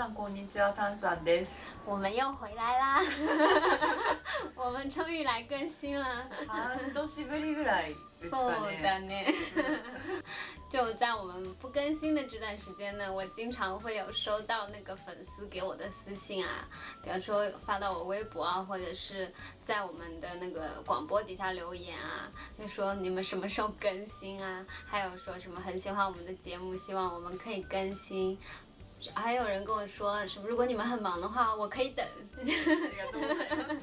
さんこんにちは、タンさんです。我们又回来啦！我们终于来更新了。半年ぶりぐらいですそうかね。的呢。就在我们不更新的这段时间呢，我经常会有收到那个粉丝给我的私信啊，比方说发到我微博啊，或者是在我们的那个广播底下留言啊，就说你们什么时候更新啊？还有说什么很喜欢我们的节目，希望我们可以更新。 还有人跟我说，什么如果你们很忙的话，我可以等。ありがとうございます。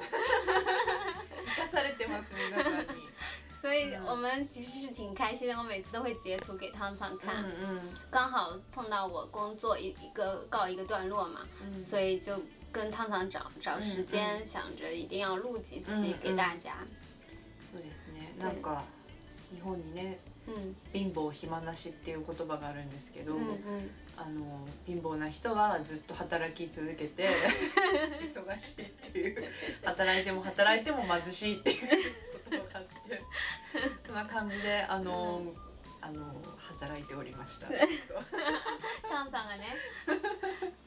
生かされてます皆さんに。所以我们其实是挺开心的，我每次都会截图给汤汤看。嗯刚好碰到我工作一一个告一个段落嘛，嗯所以就跟汤汤找找时间，嗯想着一定要录几嗯期给大家。そうですね。なんか日本にね、嗯貧乏暇なしっていう言葉があるんですけど、嗯嗯， あの貧乏な人はずっと働き続けて 忙しいっていう働いても働いても貧しいっていう言葉があってそんな感じであの、あの働いておりました。汤桑了呢。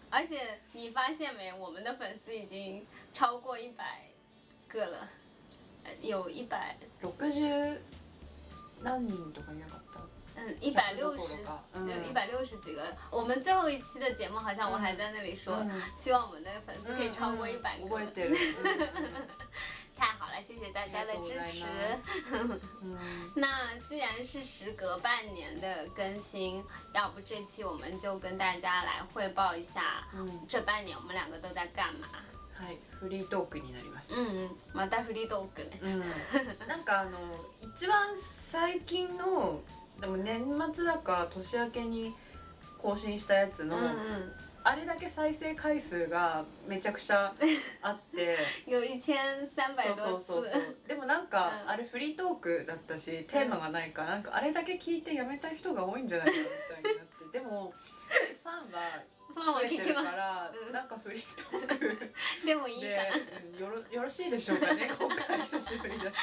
而且你发现没，我们的粉丝已经超过一百个了，呃有一百六十何人とかいなかった？嗯一百六十100どころか嗯对一百六十几个。我们最后一期的节目好像我还在那里说，嗯希望我们的粉丝可以超过一百个。覚えてる。太好了，谢谢大家的支持。うん那既然是时隔半年的更新，要不这期我们就跟大家来汇报一下，うん这半年我们两个都在干嘛？はい、フリートークになります。嗯，またフリートークね。うん、なんかあの一番最近の でも年末だか年明けに更新したやつの、嗯あれだけ再生回数がめちゃくちゃあって。嗯，有一千三百多次。そうそうそうでもなんか、うん。あれフリートークだったしテーマがないから、なんかあれだけ聞いてやめた人が多いんじゃないかみたいになって。でもファンはまあ我増えて聞きます。るから、うんなんかフリートークでもいいでかな。うんよろよろしいでしょうかね 今回久しぶりだし。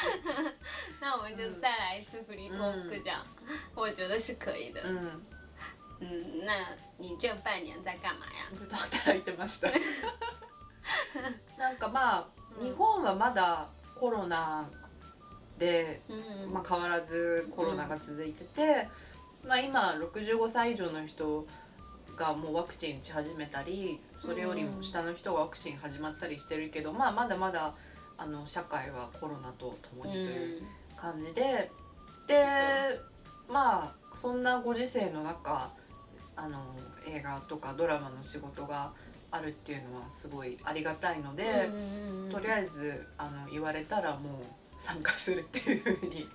那我们就再来一次フリートーク，这样，我觉得是可以的。うん嗯，那你这半年在干嘛呀？ずっと働いてました なんかまあ、うん日本はまだコロナで、嗯まあ、変わらずコロナが続いてて、まあ、今65歳以上の人がもうワクチン打ち始めたりそれよりも下の人がワクチン始まったりしてるけど、まあ、まだまだあの社会はコロナと共にという嗯感じで、でまあそんなご時世の中あの映画とかドラマの仕事があるっていうのはすごいありがたいので、嗯とりあえずあの言われたらもう参加するっていうふうに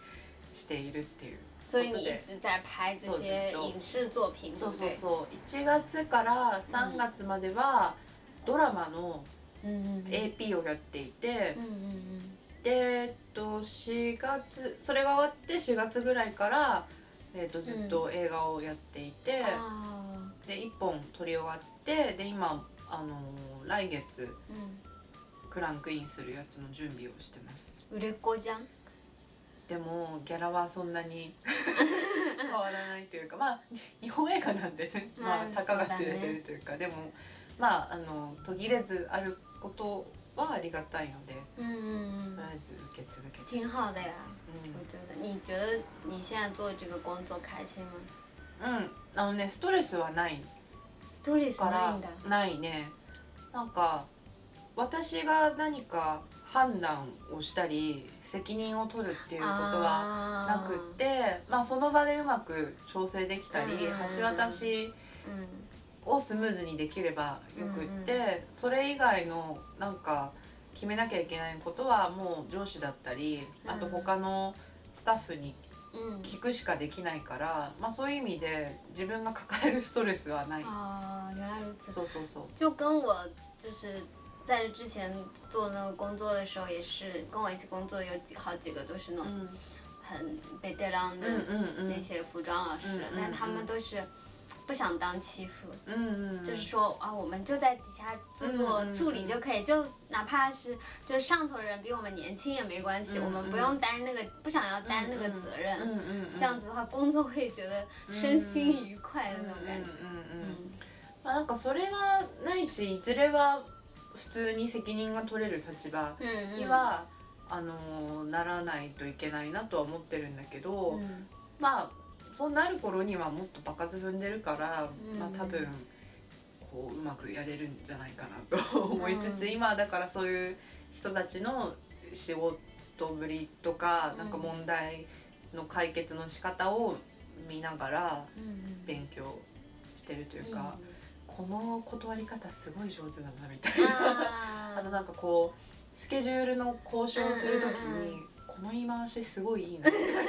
しているっていう。所以你一直在拍这些影视作品，对そうそう？そう。1月から3月まではドラマの AP をやっていて、で、えっと、4月それが終わって4月ぐらいから、えっと、ずっと映画をやっていて、で1本撮り終わってで今、あのー来月嗯，クランクインするやつの準備をしてます。売れっ子じゃん？でもギャラはそんなに 変わらないというかまあ日本映画なんでね、まあ、まあたかが知れてるというかでもまああの途切れずあることはありがたいので嗯嗯嗯，とりあえず受け続けて。挺好的呀。うん。我觉得，你觉得你现在做这个工作开心吗？うん、あのねストレスはない。ストレスからないんだ。ないね。なんか私が何か判断をしたり責任を取るっていうことはなくってまあその場でうまく調整できたりうん橋渡し嗯をスムーズにできればよくってそれ以外のなんか決めなきゃいけないことはもう上司だったりあと他のスタッフに嗯。聞くしかできないからまあそういう意味で自分が抱えるストレスはない。啊，原来如此。そうそうそう。就跟我就是在之前做那个工作的时候，也是跟我一起工作的有几好几个都是那种嗯很 b 得 t 的嗯嗯嗯那些服装老师，嗯嗯但他们都是不想当欺负，嗯嗯，就是说啊，我们就在底下做做嗯嗯助理就可以，就哪怕是就是上头人比我们年轻也没关系，嗯我们不用担那个不想要担那个责任，嗯嗯，这样子的话工作会觉得身心愉快的那种感觉。嗯嗯嗯。 まあなんかそれはないしいずれは 普通に責任が取れる立場嗯には、あのならないといけないなとは思ってるんだけど、嗯まあそうなる頃にはもっと場数踏んでるから、うんまあ多分こううまくやれるんじゃないかなと 思いつつ、うん今はだからそういう人たちの仕事ぶりとか、うん。なんか問題の解決の仕方を見ながら嗯勉強してるというか、嗯この断り方すごい上手だなみたいな。啊 あとなんかこうスケジュールの交渉をするときに、この言い回しすごいいいなみたいな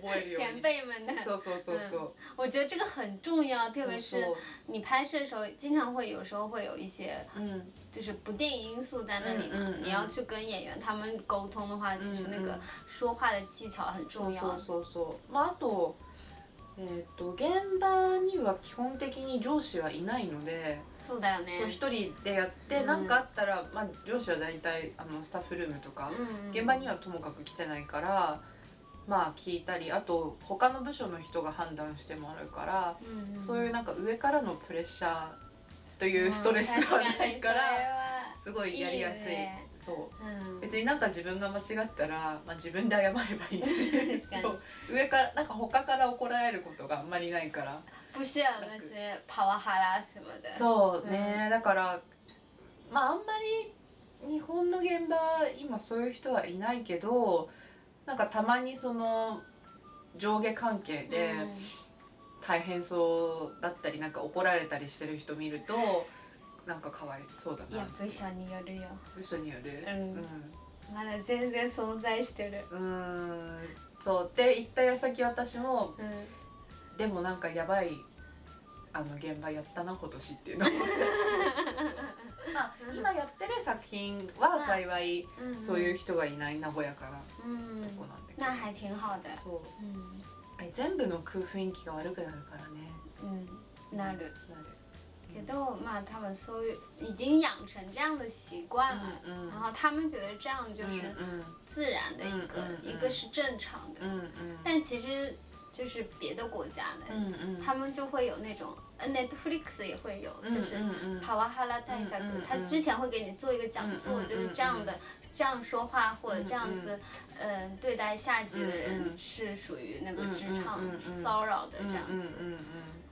覚えるよう前に。辈们的，そうそうそうそう。我觉得这个很重要，特别是そう你拍摄的时候，经常会有时候会有一些そううん就是不定因素在那里嘛。嗯嗯嗯你要去跟演员他们沟通的话，其实那个说话的技巧很そう重要。そうそうそう。まああと。えー、と現場には基本的に上司はいないので、そうだよね。一人でやってうん。何、かあったら、まあ、上司は大体あのスタッフルームとか、うんうん現場にはともかく来てないからまあ聞いたりあと他の部署の人が判断してもらうから、うんうん。そういうなんか上からのプレッシャーというストレスはないから、すごいやりやすい。いいねそう。うん。別になんか自分が間違ったら、まあ、自分で謝ればいいし。上からなんか他から怒られることがあんまりないから。不パワハラ什么的。そうね、だからまああんまり日本の現場今そういう人はいないけどなんかたまにその上下関係でうん。大変そうだったりなんか怒られたりしてる人見るとなんかかわいそうだいやな部署によるよ。嘘による？うん。まだ全然存在してる。うん。そうって言った矢先私もうん。でもなんかやばいあの現場やったな今年っていうの。を まあ今やってる作品は幸い嗯そういう人がいない和やかな嗯とこなんだけど、那还挺好的。そう。嗯あれ全部の空雰囲気が悪くなるからね。嗯，なる。なるけどまあ他们所有已经养成这样的习惯了，嗯嗯然后他们觉得这样就是うん自然的一个，嗯嗯嗯一个是正常的。うんうん但其实就是别的国家的，うんうん他们就会有那种，呃，Netflix 也会有，うん就是うんうん帕瓦哈拉代萨嗯嗯格，他之前会给你做一个讲座，嗯嗯就是这样的，这样说话或者这样子，嗯，对待下级的嗯人嗯是属于那个嗯职场嗯嗯嗯骚扰的这样うん子。うん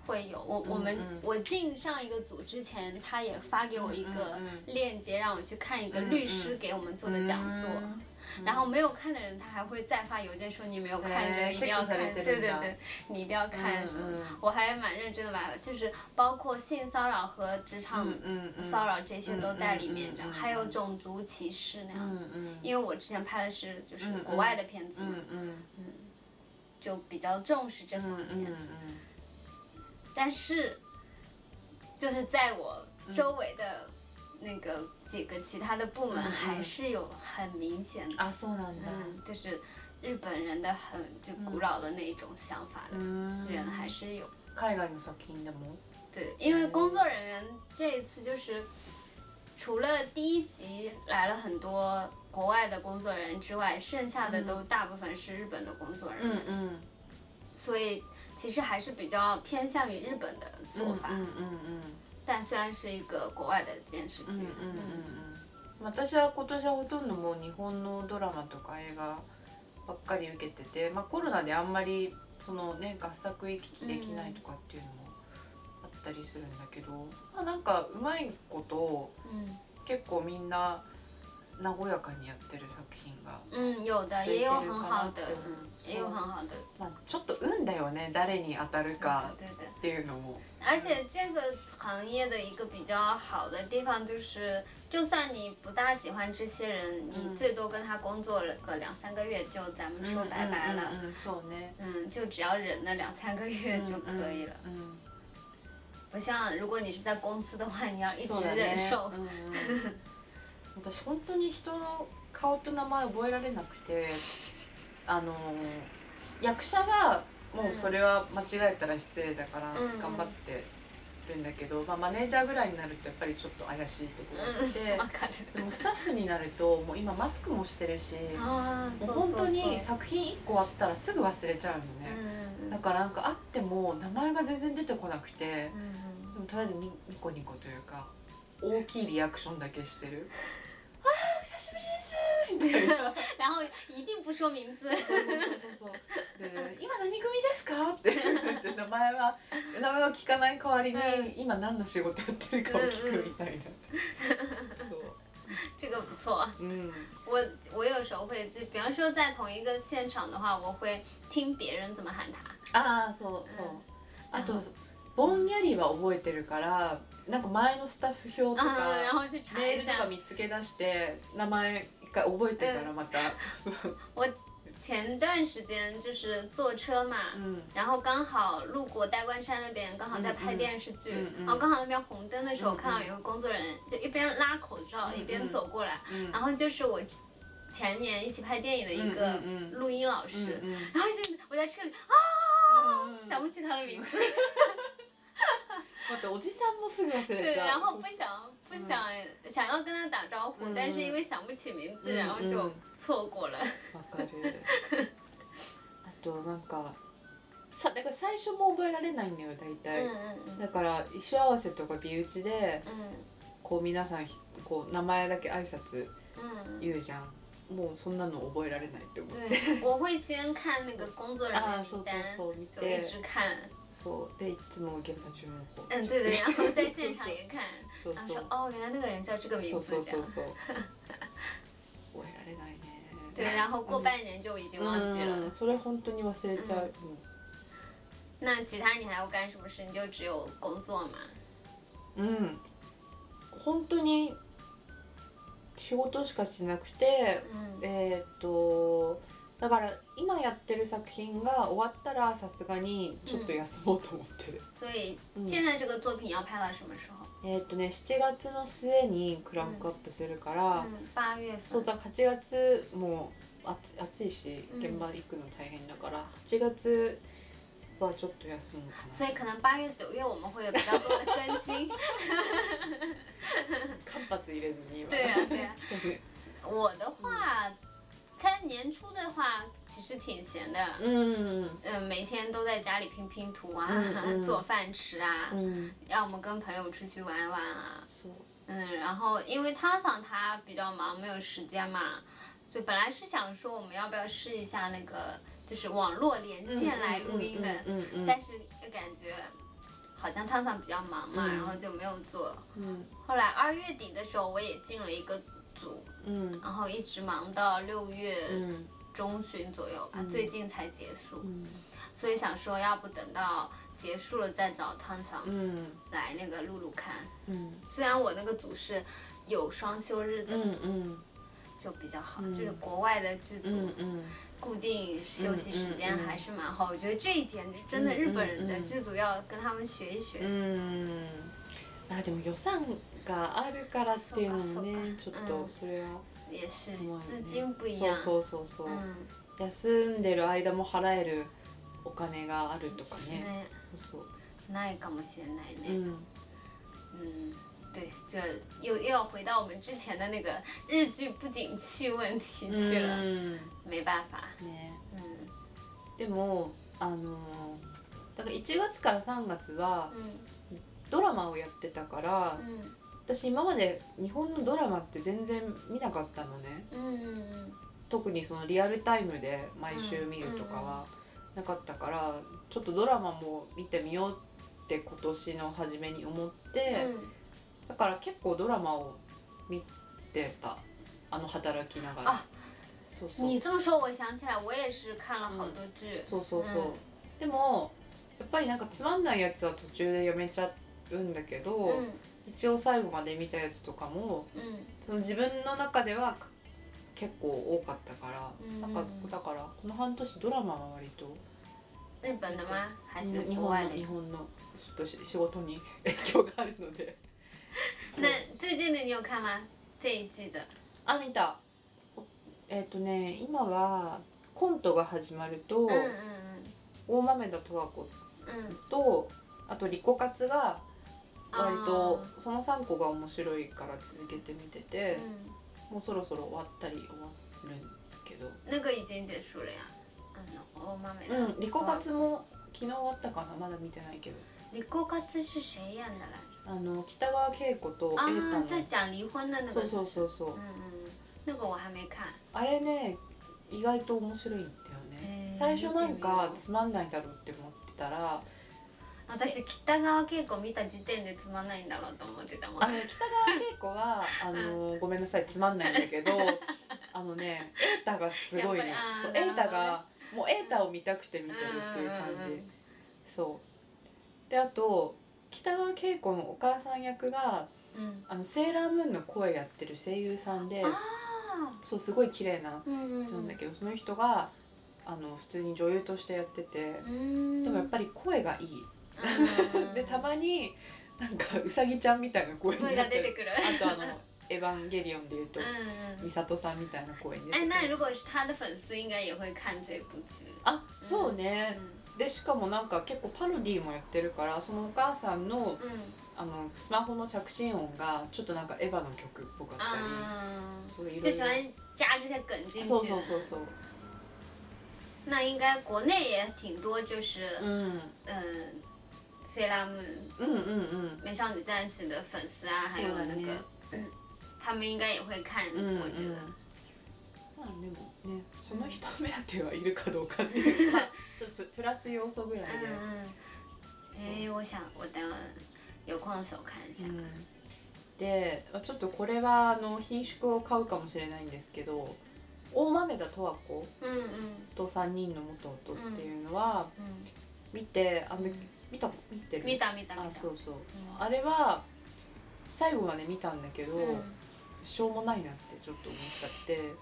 会有我我们、嗯我进上一个组之前，他也发给我一个嗯嗯链接，让我去看一个嗯律师给我们做的讲座。嗯然后没有看的人，他还会再发邮件说你没有看，哎你一定要看，チェックされて对るんだ对对，你一定要看什么的。嗯嗯我还蛮认真的把，就是包括性骚扰和职场うんうんうん骚扰这些都在里面，嗯嗯这样嗯还有种族歧视那う样。んうん因为我之前拍的是就是嗯嗯国外的片子う嘛，んうん就比较重视这う方面。 んうん但是，就是在我周围的那个几个其他的部门，嗯嗯还是有很明显的，あそうなんだ嗯，就是日本人的很就古老的那一种想法的うん人还是有。海外の作品でも对，因为工作人员这一次就是，除了第一集来了很多国外的工作人员之外，剩下的都大部分是日本的工作人うん员，うん所以 其实还是比较偏向于日本的うん做法。うんうん但虽然是一个国外的电视剧，うんうんうんうん私は今年はほとんどもう日本のドラマとか映画ばっかり受けてて、まあ、コロナであんまりそのね合作行き来できないとかっていうのもあったりするんだけど、まあ、なんかうまいこと嗯結構みんな和やかにやってる作品が、嗯，有的随也有便很好的，也有很好的，まあ、ちょっと運だよね誰に当たるか。っていうのも。而且这个行业的一个比较好的地方就是，就算你不大喜欢这些人，你最多跟他工作了个两三个月，就咱们说拜拜了。うんうんうんうんそうね嗯，就只要忍那两三个月就可以了，うん不像如果你是在公司的话，你要一直そうだね忍受。うんうん私本当に人の顔と名前覚えられなくてあの役者はもうそれは間違えたら失礼だからうん頑張ってるんだけど、まあ、マネージャーぐらいになるとやっぱりちょっと怪しいところがあって、嗯，わかる。でもスタッフになるともう今マスクもしてるしもそうう本当に作品1個あったらすぐ忘れちゃうのね、うんだからなんかあっても名前が全然出てこなくて。うんでもとりあえずニニコニコというか大きいリアクションだけしてるあー久しぶりですみたいな。然后一定不说名字。そうそうそう。そうで今何組ですかってで名前は名前は聞かない代わりに、う今何の仕事やってるかを聞くみたいな、这个不错。そう。うん。我我有时候会，就比方说在同一个现场的话，我会听别人怎么喊他。ああそうそう、うんあとぼんやりは覚えてるからなんか前のスタッフ表と嗯，然か后去查一下メールとか。見つけ出して名前一回覚えてからまた、そう前段时间就是坐车嘛，うん然后刚好路过代官山那边，刚好在拍电视剧，嗯嗯然后刚好那边红灯的时候，嗯嗯看到有一个工作人员就一边拉口罩、嗯一边走过来，うん然后就是我前年一起拍电影的一个嗯嗯嗯录音老师，うんうん然后就我在车里啊，うんうん想不起他的名字， 待っておじさんもすぐ忘れ对，然后不想不想、想要跟他打招呼，嗯但是因为想不起名字，嗯然后就嗯错过了。わかる。あとなんかさだから最初も覚えられないんだよ大嗯体、嗯嗯だから衣装合わせとか美打ちで嗯こう皆さんひこう名前だけ挨拶嗯。言うじゃん。もうそんなの覚えられないって思って。对，我会先看那个工作人员 ああそうそう名单，そう見就一て直看。そうでいつも現場中もこう嗯，对对，然后在现场也看，そう然后说哦，原来那个人叫这个名字。そうそうそうそう。覚えられないね。对，然后过半年就已经忘记了。うん。それ本当に忘れちゃう、うん。那其他你还要干什么事？你就只有工作嘛？うん。本当に仕事しかしてなくて嗯えーっとだから今やってる作品が終わったらさすがにちょっと休もうと思ってる、所以嗯现在这个作品要拍到什么时候？えーっとね7月の末にクランクアップするから、嗯，八月份。そうだ8月もう暑暑いしうん現場行くの大変だから8月はちょっと休むかな所以可能八月、九月我们会有比较多的更新。間髪入れずに今对啊，对啊。我的话，看年初的话，其实挺闲的。うん嗯，每天都在家里拼拼图啊，嗯嗯做饭吃啊，うん要么跟朋友出去玩玩啊。そう嗯，然后因为汤桑他比较忙，没有时间嘛，所以本来是想说我们要不要试一下那个就是网络连线来录音的，うんうん但是又感觉好像汤桑比较忙嘛，嗯然后就没有做。うん后来二月底的时候，我也进了一个组， うん然后一直忙到六月うん中旬左右吧，嗯最近才结束。うん所以想说，要不等到结束了再找汤桑うん来那个录录看。うん虽然我那个组是有双休日的，うんうん就比较好，嗯就是国外的剧组、うんうん固定休息时间嗯嗯嗯还是蛮好。我觉得这一点是真的，嗯日本人的嗯嗯剧组要跟他们学一学。うんあでも予算 があるからっていうのもねちょっとそれは也是思うよね资金不一样。そうそうそうそう、嗯，休んでる間も払えるお金があるとかね。ね、そうそう。ないかもしれないね。うん。嗯，对，这又又要回到我们之前的那个日剧不景气问题去了，うん没办法。ね。嗯でもあのだから1月から3月は嗯ドラマをやってたから嗯私今まで日本のドラマって全然見なかったのね。嗯嗯特にそのリアルタイムで毎週見るとかはなかったからちょっとドラマも見てみようって今年の初めに思って、嗯だから結構ドラマを見てた。あの働きながら。あそうそう。你这么说，我想起来，我也是看了好多剧。そうそうそう、うん。でもやっぱりなんかつまんないやつは途中でやめちゃうんだけど、嗯一応最後まで見たやつとかも嗯その自分の中では結構多かったから、うんなんかだからこの半年ドラマは割と日本の？日本のちょっとし仕事に 影響があるので那最近的你有看吗？这一季的？あ見たこえっ、とね今はコントが始まると、嗯嗯大豆田十和子嗯嗯。とあとリコカツが割とあその3個が面白いから続けて見てて、嗯，もうそろそろ終わったり終わるんだけど那个已经结束了呀。あの大豆うんリコカツも昨日終わったかな？まだ見てないけど。李国勝是谁演的来着？あの北川景子と啊瑛太の、就讲离婚的。そうそうそうそう。嗯嗯，那个我还没看。あれね意外と面白いんだよね。最初なんかつまんないだろうって思ってたら私北川景子見た時点でつまんないんだろうと思ってたもん。あの北川景子は あのごめんなさいつまんないんだけど あのね瑛太がすごいの瑛太がもう瑛太を見たくて見てるっていう感じ、うんうんうんそう。であと北川景子のお母さん役がうん。あのセーラームーンの声やってる声優さんであそうすごい綺麗なあうんうん。人なんだけど、その人があの普通に女優としてやってて、うん。でもやっぱり声がいい、うんでたまになんかうさぎちゃんみたいな声に声が出てくる。あとあの「エヴァンゲリオン」でいうとうん。美里さんみたいな声に出て哎，くる那如果是他的粉丝，应该也会看这部剧。あそうね、嗯でしかもなんか結構パロディーもやってるからそのお母さんの嗯あのスマホの着信音がちょっとなんかエヴァの曲っぽかったり、啊，そういろいろ就喜欢加这些梗进去。そうそうそうそう。那应该国内也挺多，就是うん嗯，Sailor Moon うんうんうん美少女战士的粉丝啊，还有那个，嗯他们应该也会看，うん我觉得。まあでもねその人目当てはいるかどうかっていう、まあ、ちょっとププラス要素ぐらいで、嗯嗯，哎，我想我等有空的时候看一下。うんでちょっとこれはあの品種を買うかもしれないんですけど大豆田十和子嗯嗯と3人の元夫っていうのは嗯，見てあの見た見てる？見た見た見た。あそうそう、ん。あれは最後まで見たんだけど、うん。しょうもないなってちょっと思っちゃって。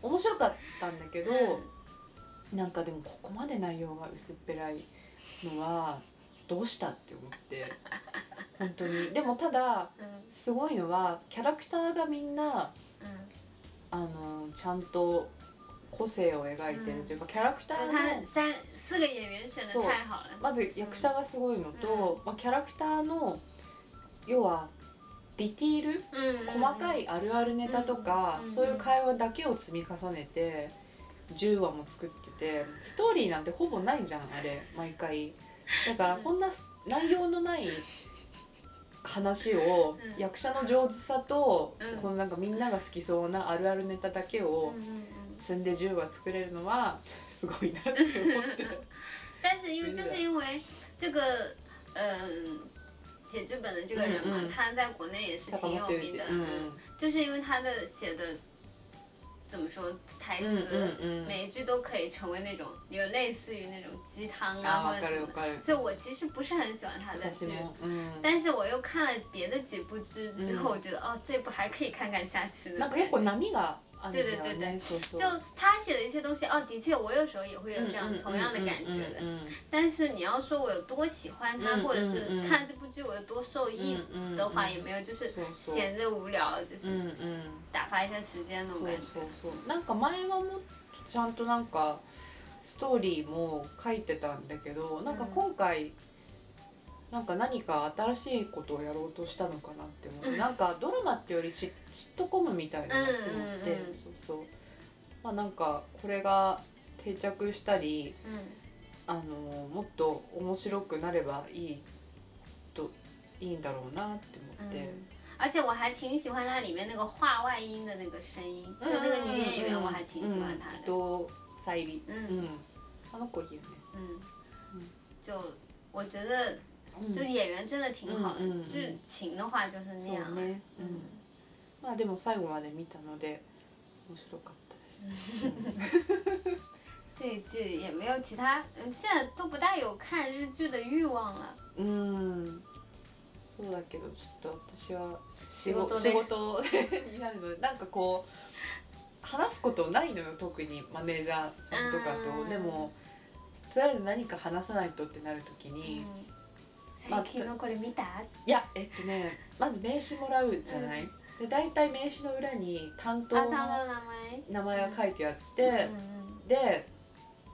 面白かったんだけど、なんかでもここまで内容が薄っぺらいのはどうしたって思って。本当に。でもただ嗯すごいのはキャラクターがみんな嗯，あのちゃんと個性を描いてるというか、キャラクター就の他三四个演员选的太好了。まず役者がすごいのと、まあ、キャラクターの要はディティール嗯，細かいあるあるネタとか、うんそういう会話だけを積み重ねて10話も作っててストーリーなんてほぼないじゃんあれ毎回。だからこんな内容のない話をうん。役者の上手さと、うん。このなんかみんなが好きそうなあるあるネタだけを嗯嗯嗯。積んで10話作れるのはすごいなって思って。但是因为就是因为这个，嗯、写剧本的这个人嘛，嗯嗯。他在国内也是挺有名的，嗯。就是因为他的写的怎么说台词，每一句都可以成为那种有类似于那种鸡汤啊或者什么所以我其实不是很喜欢他的剧。但是我又看了别的几部剧之后，我觉得、哦，这部还可以看看下去的なん感觉。か結構波があるんだよ对对对ねそうそう就他写的一些东西，哦，的确，我有时候也会有这样同样的感觉的。嗯但是你要说我有多喜欢他，嗯或者是嗯嗯看这部剧我有多受益嗯嗯的话，也没有，就是そうそう闲着无聊，就是うんうん打发一下时间那そう种感觉。そうそうなんか前はもっとちゃんとなんかストーリーも書いてたんだけどなんか今回、 なんか何か新しいことをやろうとしたのかなって思って、なんかドラマってよりシシットコムみたいなって思って、うんうんうん。そうそう。まあなんかこれが定着したり嗯あのもっと面白くなればいいといいんだろうなって思って。嗯，而且我还挺喜欢它里面那个话外音的那个声音，就那个女演员，我还挺喜欢她的。伊藤沙莉嗯。うん。あの子いいよね。嗯。嗯，就我觉得就演员真的挺好的嗯嗯，嗯。剧情的话就是那样。ね、う嗯。ん、まあでも最後まで見たので面白かったです、这一季也没有其他，嗯，现在都不大有看日剧的欲望了。うん。そうだけどちょっと私は仕仕事で。仕事になるので。なんかこう話すことないのよ特にマネージャーさんとかと。うん。でもとりあえず何か話さないとってなる時に、最近のこれ見た？いやえっとね まず名刺もらうじゃない、で大体名刺の裏に担当あ、の名前？が書いてあって、で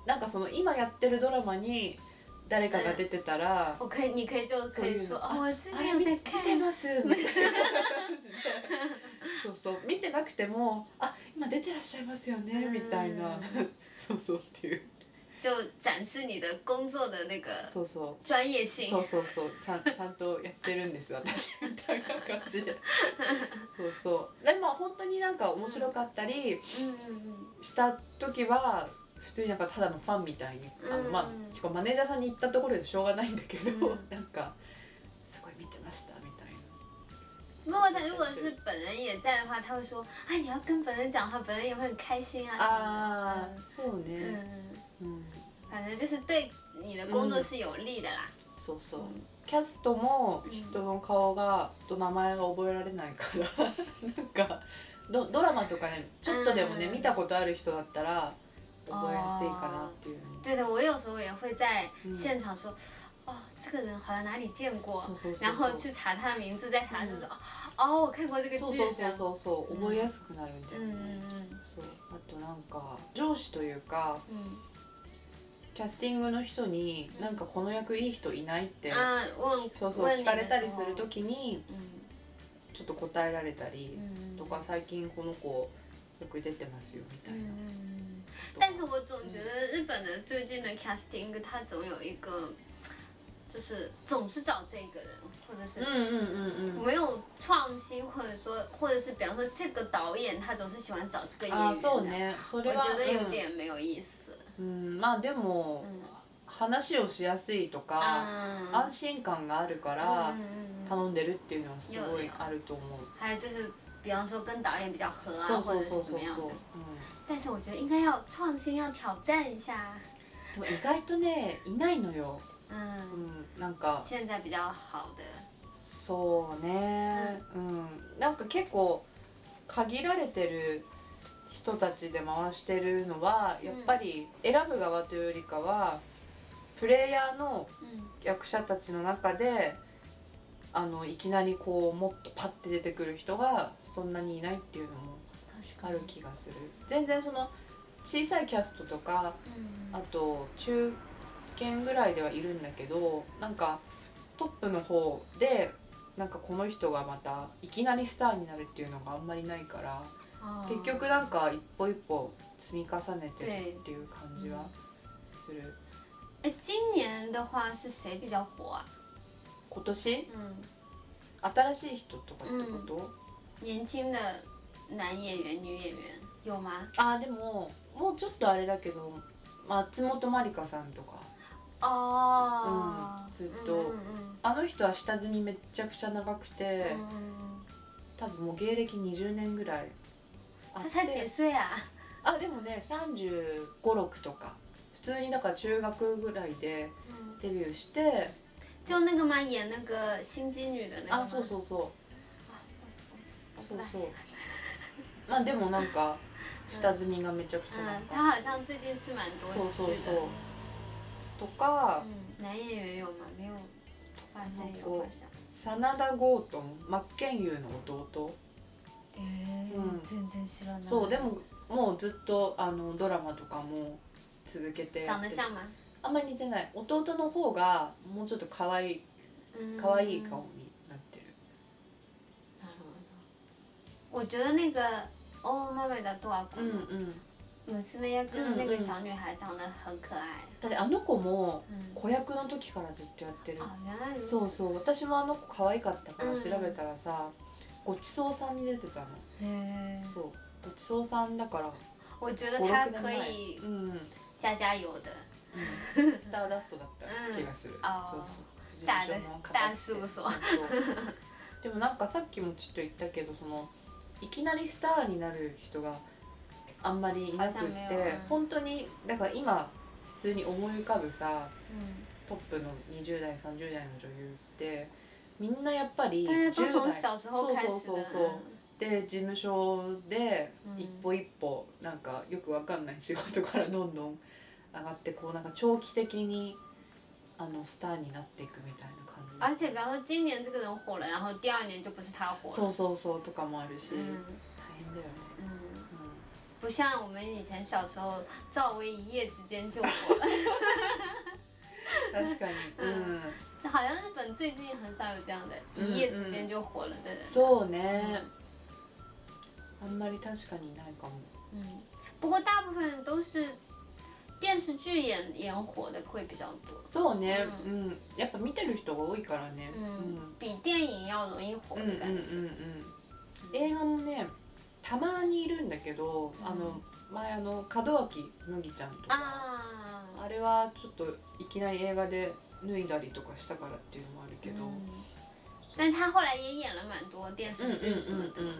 なんかその今やってるドラマに誰かが出てたら、我可以，你可以就可以说そういうの。哦，我最見見近有在看。てます みたいな感じで。そうそう。見てなくてもあ今出てらっしゃいますよねうん。みたいな。そうそうっていう就展示你的工作的那个そうそう。专业性。そうそうそう。ちゃんちゃんとやってるんです私。みたいな感じで。そうそう。でも本当になんか面白かったり嗯嗯した時は普通になんかただのファンみたいにあの、うんまあしかもマネージャーさんに行ったところでしょうがないんだけど、うん。なんかすごい見てましたみたいな。嗯。不过他如果是本人也在的话，他会说：“哎，你要跟本人讲话，本人也会很开心啊。”ああそう嗯ね、嗯，うん、反正就是对你的工作是有利的啦。そうそう、嗯キャストも人の顔がと名前が覚えられないから。なんかドドラマとかねちょっとでもね、うん。見たことある人だったら覚えやすいかなっていう。对的，我有时候也会在嗯现场说：“哦，这个人好像哪里见过。”然后去查他的名字，再查就说：“哦，我看过这个剧。”そうそう。そうそう覚えやすくなるん。だよ嗯ね、嗯そう。あとなんか上司というか嗯キャスティングの人にうんなんかこの役いい人いないって、そうそう聞かれたりする時に嗯ちょっと答えられたり嗯とか最近この子よく出てますよみたいな。嗯。但是我总觉得日本的最近的 casting，它总有一个，就是总是找这个人，或者是うんうんうんうん。没有创新，或者说，或者是比方说这个导演他总是喜欢找这个演あ员我觉得有点没有意思。うん、うん、まあでも嗯話をしやすいとか嗯安心感があるから頼んでるっていうのはすごいあると思う。还有就是，比方说跟导演比较合啊，そう或者そ但是我觉得应该要创新，要挑战一下。でも意外とねいないのよ。う嗯，ん、なんか。现在比较好的。そうね、うん、なんか結構限られてる人たちで回してるのはやっぱり選ぶ側というよりかはプレイヤーの嗯役者たちの中であのいきなりこうもっとパッて出てくる人がそんなにいないっていうのもある気がする。全然その小さいキャストとか嗯あと中堅ぐらいではいるんだけどなんかトップの方でなんかこの人がまたいきなりスターになるっていうのがあんまりないから哦結局なんか一歩一歩積み重ねてるっていう感じはする。哎，今年？的话是谁比较火啊？今年？嗯，新しい人とかってこと、年轻的男演员、女演员？有吗？あーでももうちょっとあれだけど松本まりかさんとか。哦，嗯ずっと。嗯あの人は下積みめっちゃくちゃ長くて、嗯嗯多分もう芸歴20年ぐらいあ嗯，っ他才几て岁啊？あでもね3 5 6とか普通にだから中学ぐらいで嗯，デビューして就那个吗？演那个心机女的那个吗？あそうそうそう我不大喜欢。まあでもなんか下積みがめちゃくちゃ嗯なん，他か好像最近是蛮多そうそう。そうとか嗯，男演员有吗？没有发现有こ好像。真田ゴートン真剣佑の弟えうん全然知らない。そうでももうずっとあのドラマとかも続けてやって长得像吗？あんまり似てない弟の方がもうちょっと可愛い嗯可愛い顔になってるなるほど。我觉得那个欧妹妹的多少うんうん娘役的那个小女孩长得很可爱。だってあの子も嗯。子役の時からずっとやってるあ、原来如此。そうそう私もあの子可愛かったからうん調べたらさ、ごちそうさんに出てたの。へえ。そう。ごちそうさんだから。我觉得56她可以うん、うん、加加油的。スターダストだった気がする、うんあー。そうそう。事大務所も大片事務所そう。でもなんかさっきもちょっと言ったけどそのいきなりスターになる人があんまりいなくってうん本当にだから今普通に思い浮かぶさ嗯。トップの20代30代の女優ってみんなやっぱり大家都从10代。そうそうそうそうで事務所でうん。一歩一歩なんかよくわかんない仕事からどんどん上がってこうなんか長期的にあのスターになっていくみたいな感じ。而且比方说今年这个人火了，然后第二年就不是他火了。そうそうそうとかもあるし、嗯大変だよね、不像我们以前小时候，赵薇一夜之间就火了。ん、確かに、うん 好像日本最近很少有这样的，嗯一夜之间就火了的人。そうね。あんまり確かにいないかも。嗯，不过大部分人都是电视剧演演火的会比较多，そうね、うん、やっぱ見てる人が多いからね。嗯，比电影要容易火うん、うん、うん、的感觉。うん。映画もね、たまにいるんだけど、あの前あの門脇麦ちゃんとか、啊，あれはちょっといきなり映画で脱いだりとかしたからっていうのもあるけど。嗯，但他后来也演了蛮多电うん、视剧什么的，うん、うん。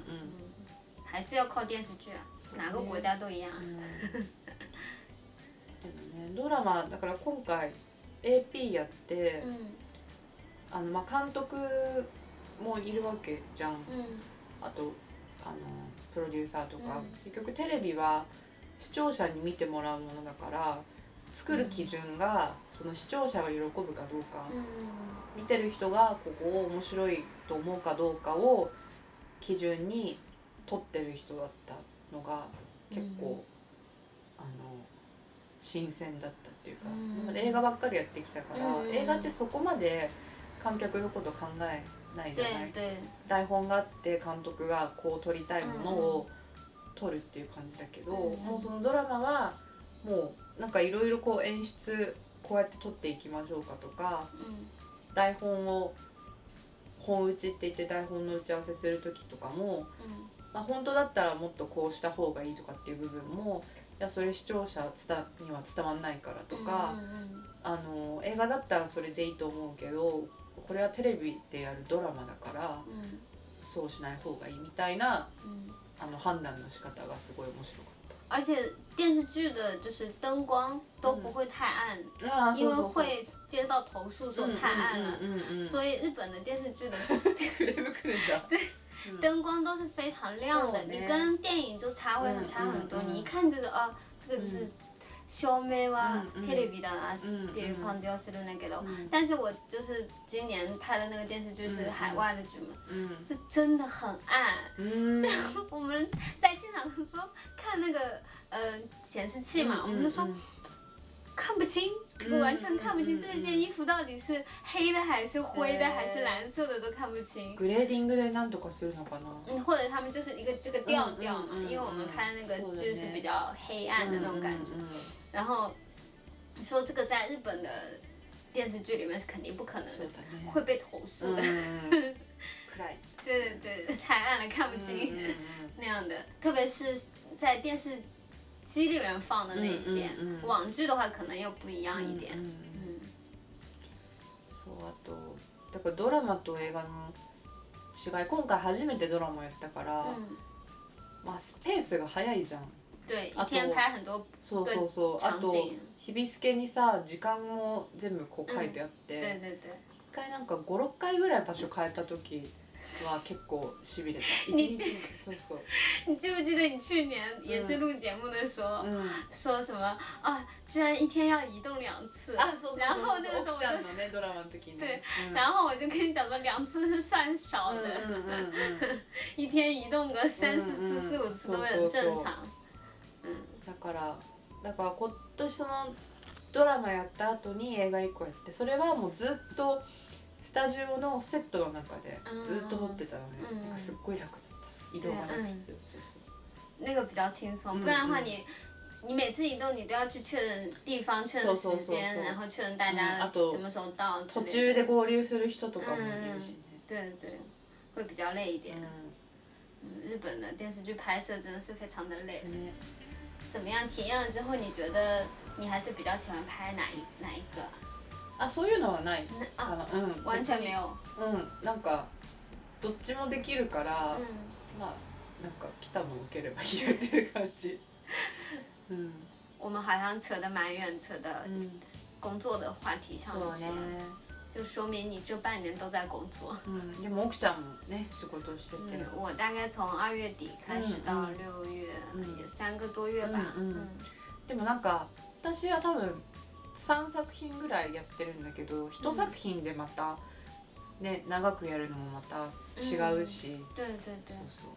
还是要靠电视剧啊，哪个国家都一样。でもねドラマだから今回 AP やって、嗯あのまあ監督もいるわけじゃん。嗯あとあのプロデューサーとか、うん。結局テレビは視聴者に見てもらうものだから作る基準が、その視聴者が喜ぶかどうか、嗯見てる人がここを面白いと思うかどうかを基準に撮ってる人だったのが結構、あの新鮮だったっていうか、映画ばっかりやってきたから、うん。映画ってそこまで観客のこと考えないじゃない。台本があって監督がこう撮りたいものを撮るっていう感じだけど、うん。もうそのドラマはもうなんかいろいろこう演出こうやって撮っていきましょうかとか嗯台本を本打ちって言って台本の打ち合わせする時とかも、嗯まあ、本当だったらもっとこうした方がいいとかっていう部分もいやそれ視聴者伝には伝わんないからとか、嗯あの映画だったらそれでいいと思うけどこれはテレビでやるドラマだから嗯そうしない方がいいみたいな嗯。あの判断の仕方がすごい面白かっ而且电视剧的就是灯光都不会太暗，た。あ因为会接到投诉说太暗了。うんうんうんうん、所以日本的电视剧的クレーム来るんだ。うん灯光都是非常亮的，そうね你跟电影就差会很差很多。嗯嗯嗯你一看就是啊，这个就是 照明はうんうんテレビだなうんっていう感じはするんだけどうん，但是我就是今年拍的那个电视剧是海外的剧嘛，うん就真的很暗。うん我们在现场的时候看那个呃显示器嘛，我们就说うん 看不清，嗯完全看不清嗯这件衣服到底是黑的还是灰的哎还是蓝色的都看不清。グレーディングでなんとかするのかな。嗯，或者他们就是一个这个调调嘛，嗯嗯嗯因为我们拍那个嗯剧是比较黑暗的那种感觉。うんうん然后说这个在日本的电视剧里面是肯定不可能的そう，だね。会被投诉うん的。暗い。对对对，太暗了看不うん清。うんうん那样的，特别是在电视 机里面放的那些，嗯嗯嗯。网剧的话可能又不一样一点。うんうん嗯。そうあとだからドラマと映画の違い今回初めてドラマやったから、嗯，まあスペースが早いじゃん。对，一啊天对拍很多，そうそうそう。あと日々付けにさ時間も全部こう書いてあって、对对对。一回なんか56回ぐらい場所変えた時は結構しびれた。一に日そうそう。你记不记得你去年也是录节目的时候、うん。说什么啊？居然一天要移动两次。あそうそうそう然后那个时候我就 ドラマの時に。对うん然后我就跟你讲说，两次是算少うん的，一天移动个三四次、四五次都会很そうそうそう正常。嗯。だからだから今年そのドラマやった後に映画1個やってそれはもうずっとスタジオのセットの中でずっと撮ってたのね、うんなんかすっごい楽だった移動がなくて、うんそうそう那个比较轻松，嗯不然的话嗯你。你每次移动，你都要去确认地方、确认时间，然后确认大嗯家什么时候到之途。中で合流する人とかもいるしね、对对，会比较累一点。日本的电视剧拍摄真的是非常的累。怎么样？体验了之后，你觉得你还是比较喜欢拍哪一哪一个？啊？あそういうのはない。かな。うん。完全没有。別に。うん。なんかどっちもできるから、嗯，まあなんか来たのを受ければいいよっていう感じ。うん。我们好像扯得蛮远，扯的うん工作的话题上去了，就说明你这半年都在工作。うんでも奥ちゃんもね仕事してて、嗯，我大概从二月底开始到嗯嗯。六月，嗯。也三个多月吧。嗯嗯。でもなんか私は多分3作品ぐらいやってるんだけど1作品でまたね長くやるのもまた違うし、对对对そうそう。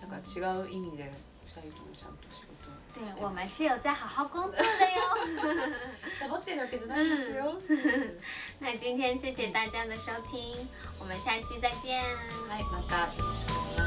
だから違う意味で2人ともちゃんと仕事对して，我们是有在好好工作的哟。サボってるわけじゃないですよ、那今天谢谢大家的收听，我们下期再见。はいまた。よろしくお願いします